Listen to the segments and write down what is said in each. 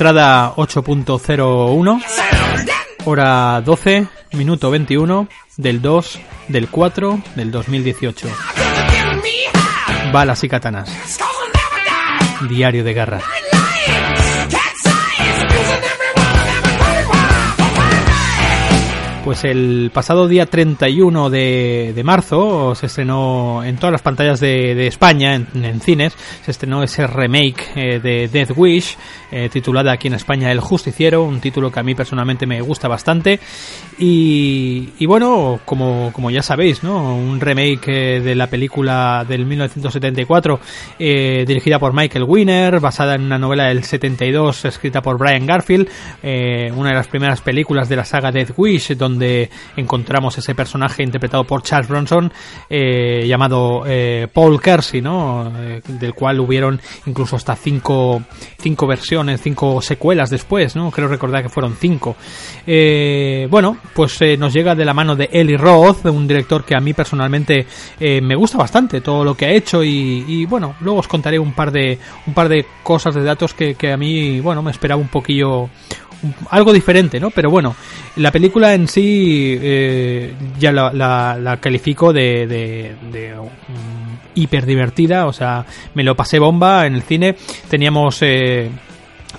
entrada 8.01, hora 12, minuto 21 del 2 del 4 del 2018. Balas y katanas. Diario de guerra. El pasado día 31 de, de marzo se estrenó en todas las pantallas de, de España, en, cines, se estrenó ese remake eh, de Death Wish, eh, titulada aquí en España El Justiciero, un título que a mí personalmente me gusta bastante. Y, bueno, como, como ya sabéis, ¿no? un remake eh, de la película del 1974, dirigida por Michael Winner, basada en una novela del 72, escrita por Brian Garfield, una de las primeras películas de la saga Death Wish, donde encontramos ese personaje interpretado por Charles Bronson eh, llamado eh, Paul Kersey, ¿no? Eh, del cual hubieron incluso hasta cinco, cinco versiones, cinco secuelas después, ¿no? Creo recordar que fueron cinco. Bueno, pues nos llega de la mano de Eli Roth, un director que a mí personalmente me gusta bastante todo lo que ha hecho y, y, bueno, luego os contaré un par de un par de cosas de datos que, que a mí, bueno, me esperaba un poquillo algo diferente, ¿no? Pero bueno, la película en sí eh, ya la, la, califico de, de, de um, hiper divertida, o sea, me lo pasé bomba en el cine. Teníamos eh,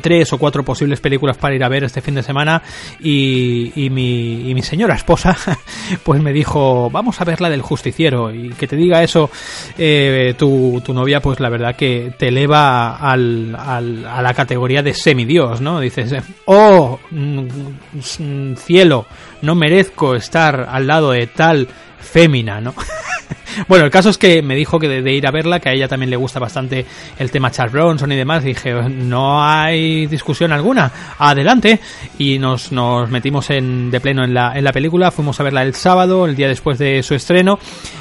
tres o cuatro posibles películas para ir a ver este fin de semana y, y, mi, y mi señora esposa pues me dijo vamos a ver la del justiciero y que te diga eso eh, tu, tu, novia pues la verdad que te eleva al, al, a la categoría de semidios no dices oh mm, cielo no merezco estar al lado de tal fémina no bueno, el caso es que me dijo que de, ir a verla, que a ella también le gusta bastante el tema Charles Bronson y demás. Dije, no hay discusión alguna, adelante. Y nos, nos metimos en, de pleno en la, en la película. Fuimos a verla el sábado, el día después de su estreno.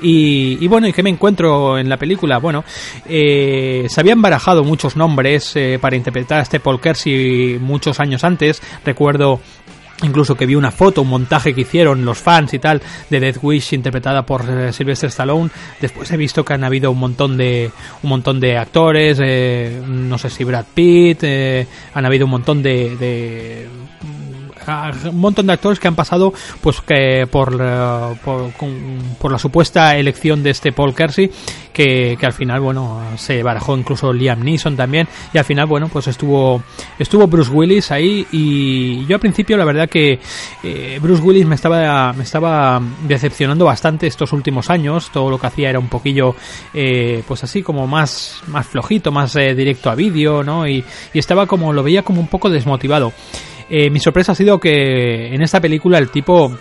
Y, y bueno, ¿y qué me encuentro en la película? Bueno, eh, se habían barajado muchos nombres eh, para interpretar a este Paul Kersey muchos años antes. Recuerdo incluso que vi una foto, un montaje que hicieron los fans y tal de Death Wish interpretada por eh, Sylvester Stallone. Después he visto que han habido un montón de un montón de actores, eh, no sé si Brad Pitt, eh, han habido un montón de, de un montón de actores que han pasado pues que por, uh, por, por, la supuesta elección de este Paul Kersey que, que, al final bueno se barajó incluso Liam Neeson también y al final bueno pues estuvo estuvo Bruce Willis ahí y yo al principio la verdad que eh, Bruce Willis me estaba me estaba decepcionando bastante estos últimos años todo lo que hacía era un poquillo eh, pues así como más más flojito más eh, directo a vídeo no y, y estaba como lo veía como un poco desmotivado eh, mi sorpresa ha sido que en esta película el tipo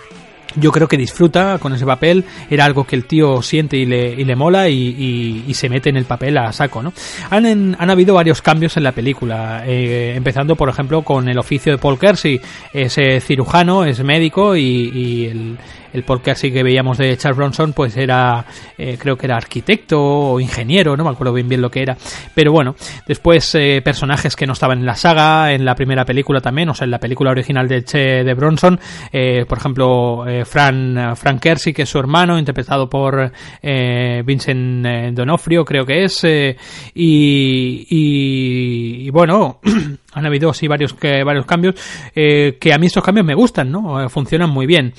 yo creo que disfruta con ese papel, era algo que el tío siente y le, y le mola y, y, y, se mete en el papel a saco, ¿no? Han, han habido varios cambios en la película, eh, empezando por ejemplo con el oficio de Paul Kersey, es cirujano, es médico y, y el, el Paul Kersey que veíamos de Charles Bronson pues era eh, creo que era arquitecto o ingeniero no me acuerdo bien bien lo que era. Pero bueno después eh, personajes que no estaban en la saga en la primera película también o sea en la película original de de Bronson eh, por ejemplo Fran Frank Kersey que es su hermano interpretado por Vincent Donofrio creo que es y, y, y bueno han habido así varios que, varios cambios eh, que a mí estos cambios me gustan no funcionan muy bien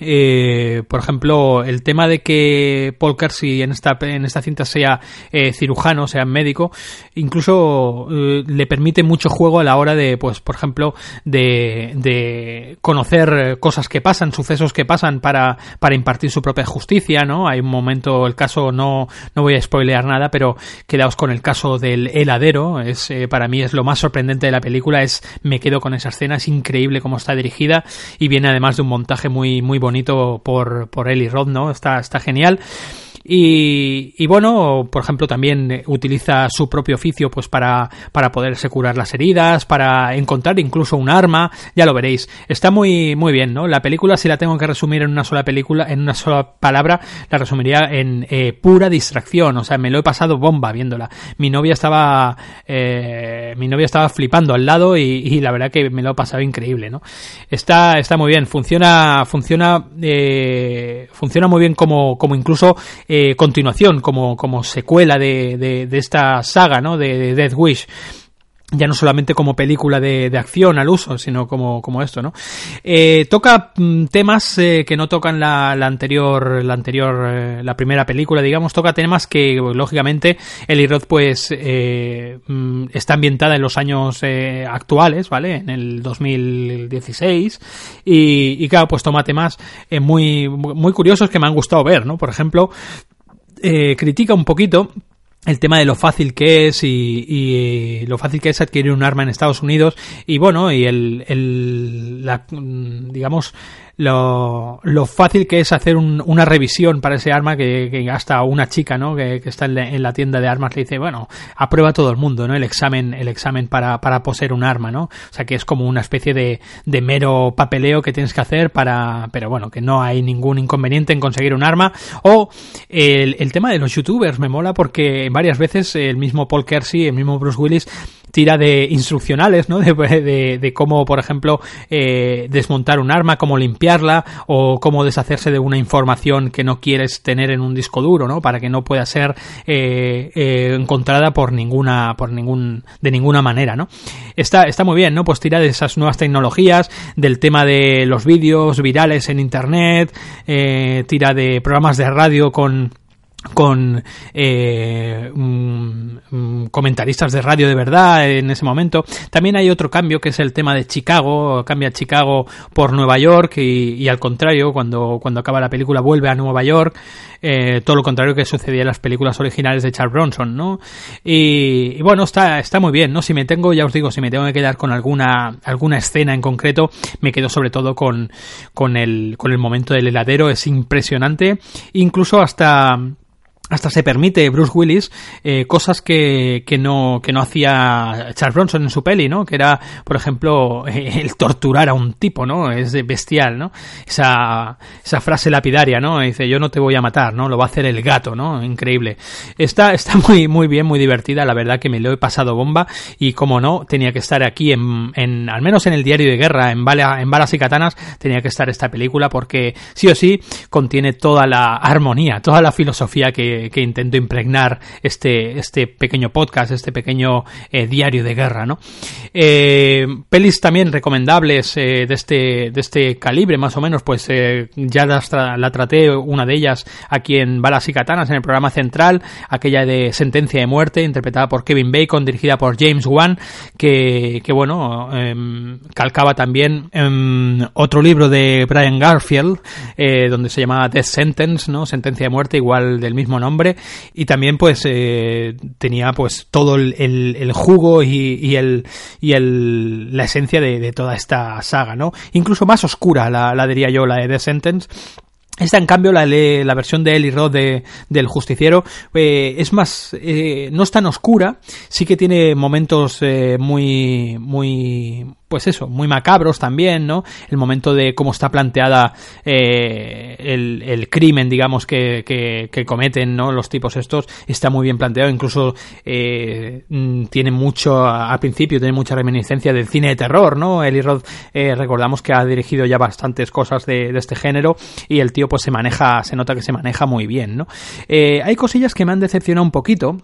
eh, por ejemplo, el tema de que Paul Kersey en esta, en esta cinta sea eh, cirujano, sea médico, incluso eh, le permite mucho juego a la hora de, pues, por ejemplo, de, de conocer cosas que pasan, sucesos que pasan para, para impartir su propia justicia, ¿no? Hay un momento, el caso, no, no voy a spoilear nada, pero quedaos con el caso del heladero, es, para mí es lo más sorprendente de la película, es, me quedo con esa escena, es increíble cómo está dirigida y viene además de un montaje muy, muy bonito por, por Eli Roth, ¿no? Está, está genial. Y, y, bueno, por ejemplo, también utiliza su propio oficio pues para, para poderse curar las heridas, para encontrar incluso un arma, ya lo veréis. Está muy, muy bien, ¿no? La película, si la tengo que resumir en una sola película, en una sola palabra, la resumiría en eh, pura distracción. O sea, me lo he pasado bomba viéndola. Mi novia estaba, eh, mi novia estaba flipando al lado y, y, la verdad que me lo he pasado increíble, ¿no? Está, está muy bien, funciona, funciona, eh, funciona muy bien como, como incluso, eh, continuación, como, como secuela de, de, de, esta saga, ¿no? De, de Death Wish. Ya no solamente como película de, de, acción al uso, sino como, como esto, ¿no? Eh, toca mm, temas eh, que no tocan la, la anterior, la anterior, eh, la primera película, digamos, toca temas que, lógicamente, Eli Roth, pues, eh, mm, está ambientada en los años eh, actuales, ¿vale? En el 2016, y, y claro, pues toma temas eh, muy, muy curiosos que me han gustado ver, ¿no? Por ejemplo, critica un poquito el tema de lo fácil que es y, y, lo fácil que es adquirir un arma en Estados Unidos. Y bueno y el, el la, digamos lo, lo fácil que es hacer un, una revisión para ese arma que, hasta una chica, ¿no? Que, que está en la, en la, tienda de armas le dice, bueno, aprueba todo el mundo, ¿no? El examen, el examen para, para poseer un arma, ¿no? O sea que es como una especie de, de mero papeleo que tienes que hacer para, pero bueno, que no hay ningún inconveniente en conseguir un arma. O el, el tema de los youtubers me mola porque varias veces el mismo Paul Kersey, el mismo Bruce Willis tira de instruccionales, ¿no? De, de, cómo, por ejemplo, eh, desmontar un arma, cómo limpiarla o cómo deshacerse de una información que no quieres tener en un disco duro, ¿no? Para que no pueda ser eh, eh, encontrada por ninguna, por ningún, de ninguna manera, ¿no? Está, está muy bien, ¿no? Pues tira de esas nuevas tecnologías, del tema de los vídeos virales en internet, eh, tira de programas de radio con con eh, um, comentaristas de radio de verdad en ese momento. También hay otro cambio que es el tema de Chicago, cambia Chicago por Nueva York y, y al contrario, cuando, cuando acaba la película vuelve a Nueva York, eh, todo lo contrario que sucedía en las películas originales de Charles Bronson, ¿no? Y, y, bueno, está, está muy bien, ¿no? Si me tengo, ya os digo, si me tengo que quedar con alguna, alguna escena en concreto, me quedo sobre todo con, con el, con el momento del heladero, es impresionante, incluso hasta hasta se permite Bruce Willis eh, cosas que, que no que no hacía Charles Bronson en su peli, ¿no? Que era, por ejemplo, el torturar a un tipo, ¿no? Es bestial, ¿no? Esa, esa frase lapidaria, ¿no? Dice, yo no te voy a matar, ¿no? Lo va a hacer el gato, ¿no? Increíble. Está, está muy, muy bien, muy divertida, la verdad que me lo he pasado bomba y como no, tenía que estar aquí en, en al menos en el diario de guerra, en, bala, en balas y katanas, tenía que estar esta película porque sí o sí contiene toda la armonía, toda la filosofía que que, intento impregnar este, este pequeño podcast, este pequeño eh, diario de guerra, ¿no? Eh, pelis también recomendables eh, de, este, de este calibre, más o menos, pues ya la, la, traté, una de ellas, aquí en Balas y Katanas, en el programa central, aquella de Sentencia de Muerte, interpretada por Kevin Bacon, dirigida por James Wan, que, que bueno, em, calcaba también em, otro libro de Brian Garfield, donde se llamaba Death Sentence, ¿no? Sentencia de Muerte, igual del mismo nombre nombre y también pues eh, tenía pues todo el, jugo y, el y el la esencia de, de, toda esta saga, ¿no? Incluso más oscura la, la diría yo, la de The Sentence, esta, en cambio, la, la versión de Eli Roth de, del Justiciero eh, es más, eh, no es tan oscura, sí que tiene momentos eh, muy, muy, pues eso, muy macabros también, ¿no? El momento de cómo está planteada eh, el, crimen, digamos, que, que, que, cometen, ¿no? Los tipos estos, está muy bien planteado, incluso eh, tiene mucho, al principio, tiene mucha reminiscencia del cine de terror, ¿no? Eli Roth, eh, recordamos que ha dirigido ya bastantes cosas de, de, este género y el tío pues se maneja, se nota que se maneja muy bien, ¿no? Eh, hay cosillas que me han decepcionado un poquito,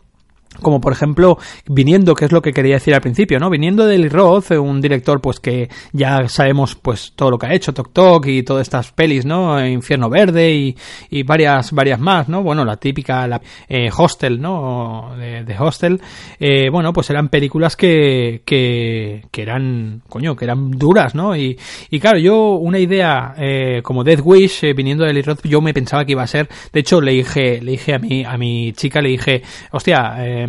como por ejemplo viniendo que es lo que quería decir al principio no viniendo del Roth un director pues que ya sabemos pues todo lo que ha hecho Tok Tok y todas estas pelis no Infierno Verde y, y varias varias más no bueno la típica la eh, Hostel no de, de Hostel. Eh, bueno pues eran películas que, que que eran coño que eran duras no y, y claro yo una idea eh, como Death Wish eh, viniendo del Roth yo me pensaba que iba a ser de hecho le dije le dije a mi a mi chica le dije hostia eh,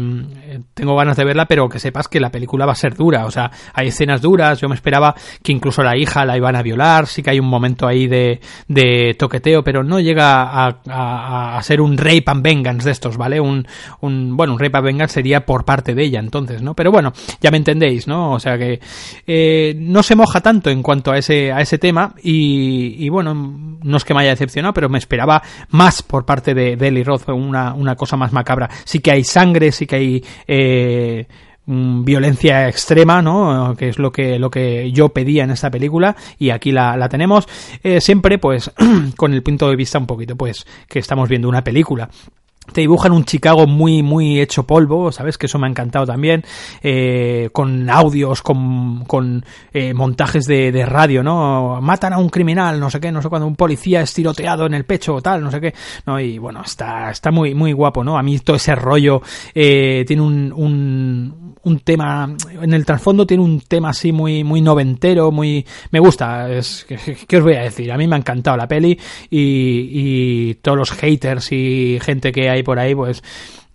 tengo ganas de verla, pero que sepas que la película va a ser dura. O sea, hay escenas duras. Yo me esperaba que incluso la hija la iban a violar. Sí que hay un momento ahí de, toqueteo, pero no llega a, ser un rape and vengeance de estos, ¿vale? Un, un, bueno, un rape and vengeance sería por parte de ella, entonces, ¿no? Pero bueno, ya me entendéis, ¿no? O sea que eh, no se moja tanto en cuanto a ese, a ese tema y, y bueno, no es que me haya decepcionado, pero me esperaba más por parte de, de Eli Roth, una, una cosa más macabra. Sí que hay sangre, sí que hay eh, violencia extrema, ¿no? Que es lo que, lo que yo pedía en esta película y aquí la, la tenemos. Eh, siempre, pues, con el punto de vista un poquito, pues, que estamos viendo una película te dibujan un Chicago muy muy hecho polvo, ¿sabes? Que eso me ha encantado también, eh, con audios, con, con eh, montajes de, de, radio, ¿no? Matan a un criminal, no sé qué, no sé cuándo, un policía es tiroteado en el pecho o tal, no sé qué, ¿no? Y bueno, está, está muy, muy guapo, ¿no? A mí todo ese rollo eh, tiene un, un, un tema, en el trasfondo tiene un tema así muy, muy noventero, muy, me gusta, es, ¿qué os voy a decir? A mí me ha encantado la peli y, y todos los haters y gente que hay por ahí, pues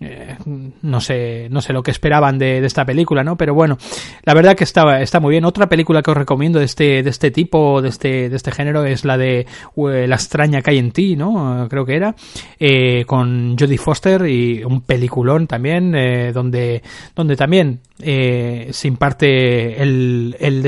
eh, no sé no sé lo que esperaban de, esta película no pero bueno la verdad que está, está muy bien. Otra película que os recomiendo de este de este tipo de este de este género es la de uh, la extraña que hay en ti no creo que era eh, con Jodie Foster y un peliculón también eh, donde donde también eh, se imparte el, el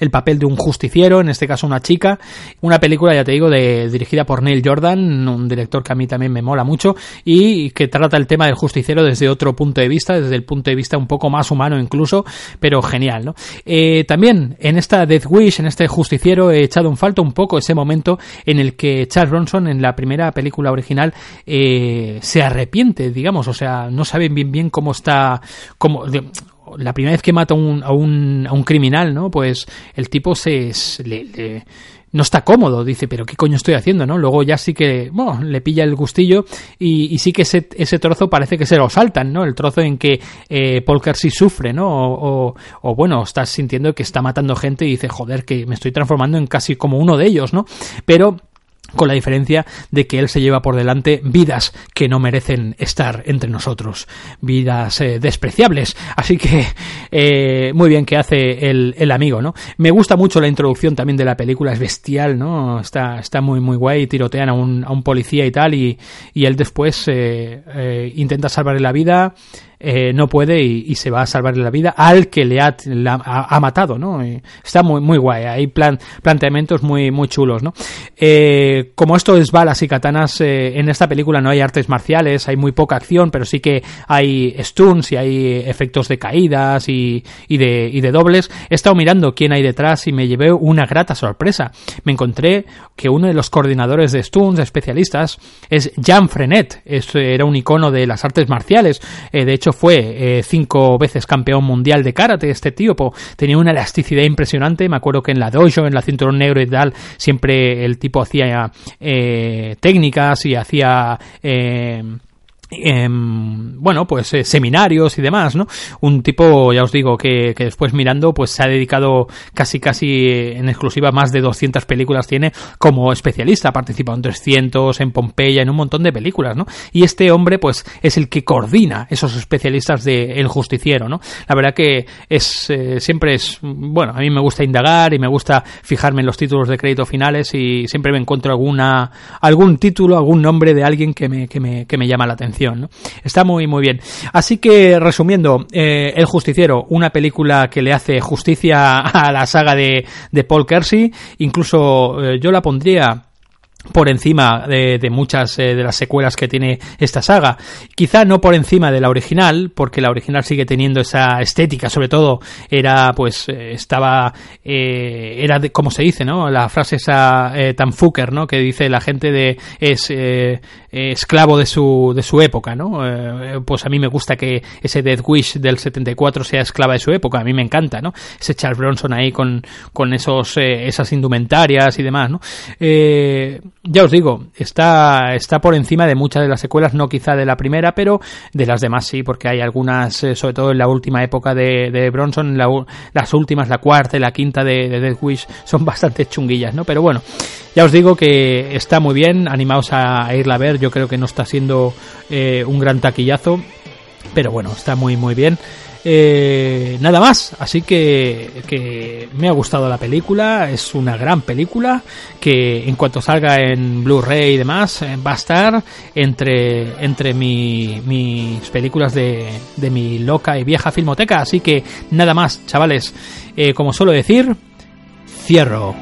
el papel de un justiciero, en este caso una chica. Una película, ya te digo, de, dirigida por Neil Jordan, un director que a mí también me mola mucho y que trata el tema del justiciero desde otro punto de vista, desde el punto de vista un poco más humano incluso, pero genial, ¿no? Eh, también en esta Death Wish, en este justiciero, he echado en falta un poco ese momento en el que Charles Bronson en la primera película original eh, se arrepiente, digamos, o sea, no saben bien bien cómo está, cómo, la primera vez que mata un, a un, a un criminal, ¿no? Pues el tipo se, le, le, no está cómodo, dice, pero ¿qué coño estoy haciendo, no? Luego ya sí que, bueno, le pilla el gustillo y, y sí que ese, ese trozo parece que se lo saltan, ¿no? El trozo en que eh, Paul Kersey sufre, ¿no? O, o, o, bueno, estás sintiendo que está matando gente y dice, joder, que me estoy transformando en casi como uno de ellos, ¿no? Pero con la diferencia de que él se lleva por delante vidas que no merecen estar entre nosotros, vidas eh, despreciables. Así que eh, muy bien que hace el, el, amigo, ¿no? Me gusta mucho la introducción también de la película, es bestial, ¿no? Está, está muy muy guay, tirotean a un, a un policía y tal, y, y él después eh, intenta salvarle la vida eh, no puede y, se va a salvarle la vida al que le ha, matado, ¿no? Está muy, muy guay, hay plan, planteamientos muy, muy chulos, ¿no? Eh, como esto es balas y katanas, eh, en esta película no hay artes marciales, hay muy poca acción, pero sí que hay stunts y hay efectos de caídas y, y, de, y de dobles. He estado mirando quién hay detrás y me llevé una grata sorpresa. Me encontré que uno de los coordinadores de stunts, especialistas, es Jean Frenet, es, era un icono de las artes marciales, de hecho fue eh, cinco veces campeón mundial de karate. Este tío, tenía una elasticidad impresionante, me acuerdo que en la dojo, en la cinturón negro y tal, siempre el tipo hacía eh, técnicas y hacía... Eh, eh, bueno, pues eh, seminarios y demás, ¿no? Un tipo, ya os digo, que, que, después mirando, pues se ha dedicado casi, casi en exclusiva más de 200 películas tiene como especialista, ha participado en 300, en Pompeya, en un montón de películas, ¿no? Y este hombre, pues, es el que coordina esos especialistas de El Justiciero, ¿no? La verdad que es, eh, siempre es, bueno, a mí me gusta indagar y me gusta fijarme en los títulos de crédito finales y siempre me encuentro alguna, algún título, algún nombre de alguien que me, que me, que me llama la atención. Está muy, muy bien. Así que, resumiendo, eh, El Justiciero, una película que le hace justicia a la saga de, de Paul Kersey, incluso eh, yo la pondría por encima de, muchas eh, de las secuelas que tiene esta saga. Quizá no por encima de la original, porque la original sigue teniendo esa estética, sobre todo era pues eh, estaba eh, era de, como se dice, ¿no? La frase esa eh, tan fucker, ¿no? Que dice la gente de es esclavo de su de su época, ¿no? Pues a mí me gusta que ese Death Wish del 74 sea esclava de su época, a mí me encanta, ¿no? Ese Charles Bronson ahí con con esos esas indumentarias y demás, ¿no? Eh, ya os digo, está, está por encima de muchas de las secuelas, no quizá de la primera, pero de las demás sí, porque hay algunas, eh, sobre todo en la última época de, de Bronson, la, las últimas, la cuarta y la quinta de, de Death Wish, son bastante chunguillas, ¿no? Pero bueno, ya os digo que está muy bien, animaos a, a irla a ver, yo creo que no está siendo eh, un gran taquillazo, pero bueno, está muy, muy bien. Eh, nada más, así que, que, me ha gustado la película, es una gran película que en cuanto salga en Blu-ray y demás eh, va a estar entre, entre mi, mis películas de, de, mi loca y vieja filmoteca, así que nada más, chavales, eh, como suelo decir, cierro.